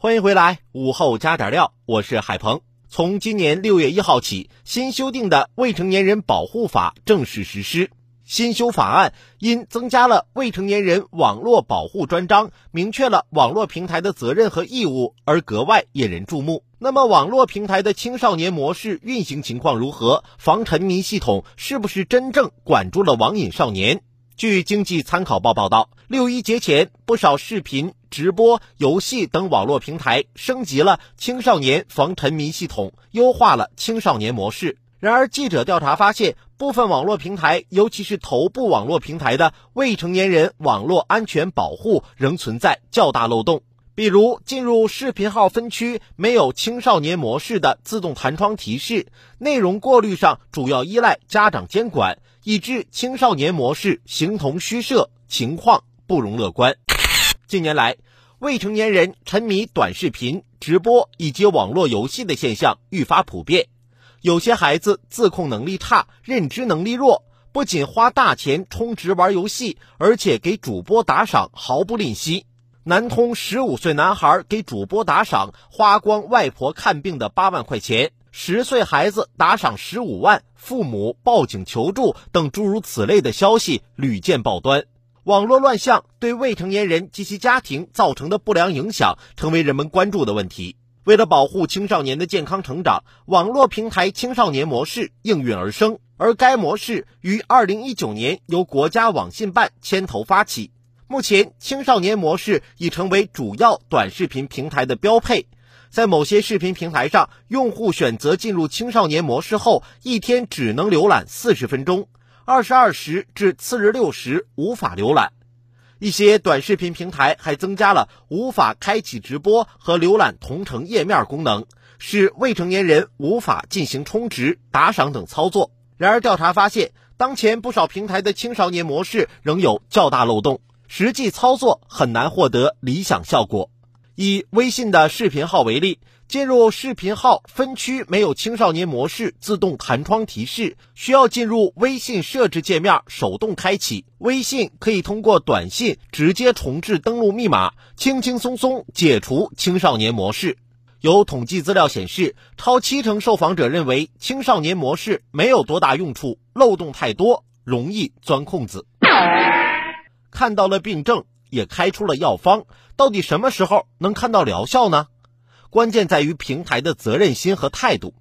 欢迎回来，午后加点料，我是海鹏。从今年六月一号起，新修订的《未成年人保护法》正式实施。新修法案因增加了未成年人网络保护专章，明确了网络平台的责任和义务，而格外引人注目。那么，网络平台的青少年模式运行情况如何？防沉迷系统是不是真正管住了网瘾少年？据经济参考报报道，六一节前，不少视频、直播、游戏等网络平台升级了青少年防沉迷系统，优化了青少年模式。然而，记者调查发现，部分网络平台，尤其是头部网络平台的未成年人网络安全保护仍存在较大漏洞。比如，进入视频号分区没有青少年模式的自动弹窗提示，内容过滤上主要依赖家长监管。以致青少年模式形同虚设，情况不容乐观。近年来，未成年人沉迷短视频、直播以及网络游戏的现象愈发普遍。有些孩子自控能力差、认知能力弱，不仅花大钱充值玩游戏，而且给主播打赏毫不吝惜。南通十五岁男孩给主播打赏，花光外婆看病的八万块钱。十岁孩子打赏十五万，父母报警求助等诸如此类的消息屡见报端。网络乱象对未成年人及其家庭造成的不良影响，成为人们关注的问题。为了保护青少年的健康成长，网络平台青少年模式应运而生。而该模式于二零一九年由国家网信办牵头发起。目前，青少年模式已成为主要短视频平台的标配。在某些视频平台上，用户选择进入青少年模式后，一天只能浏览四十分钟，二十二时至次日六时无法浏览。一些短视频平台还增加了无法开启直播和浏览同城页面功能，使未成年人无法进行充值、打赏等操作。然而，调查发现，当前不少平台的青少年模式仍有较大漏洞，实际操作很难获得理想效果。以微信的视频号为例，进入视频号分区没有青少年模式自动弹窗提示，需要进入微信设置界面手动开启。微信可以通过短信直接重置登录密码，轻轻松松解除青少年模式。有统计资料显示，超七成受访者认为青少年模式没有多大用处，漏洞太多，容易钻空子。看到了病症。也开出了药方，到底什么时候能看到疗效呢？关键在于平台的责任心和态度。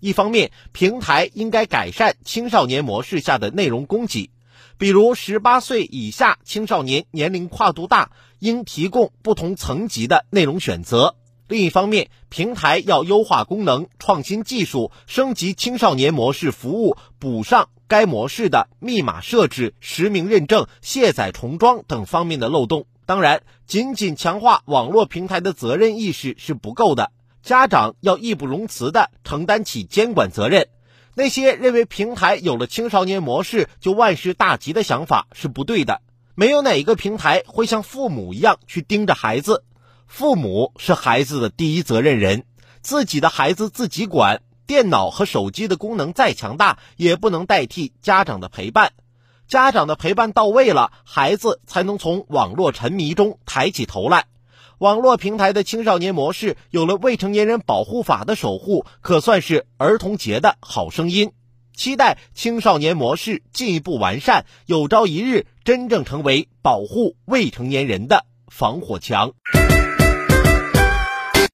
一方面，平台应该改善青少年模式下的内容供给，比如十八岁以下青少年年龄跨度大，应提供不同层级的内容选择。另一方面，平台要优化功能、创新技术、升级青少年模式服务，补上该模式的密码设置、实名认证、卸载重装等方面的漏洞。当然，仅仅强化网络平台的责任意识是不够的，家长要义不容辞地承担起监管责任。那些认为平台有了青少年模式就万事大吉的想法是不对的。没有哪一个平台会像父母一样去盯着孩子。父母是孩子的第一责任人，自己的孩子自己管。电脑和手机的功能再强大，也不能代替家长的陪伴。家长的陪伴到位了，孩子才能从网络沉迷中抬起头来。网络平台的青少年模式有了未成年人保护法的守护，可算是儿童节的好声音。期待青少年模式进一步完善，有朝一日真正成为保护未成年人的防火墙。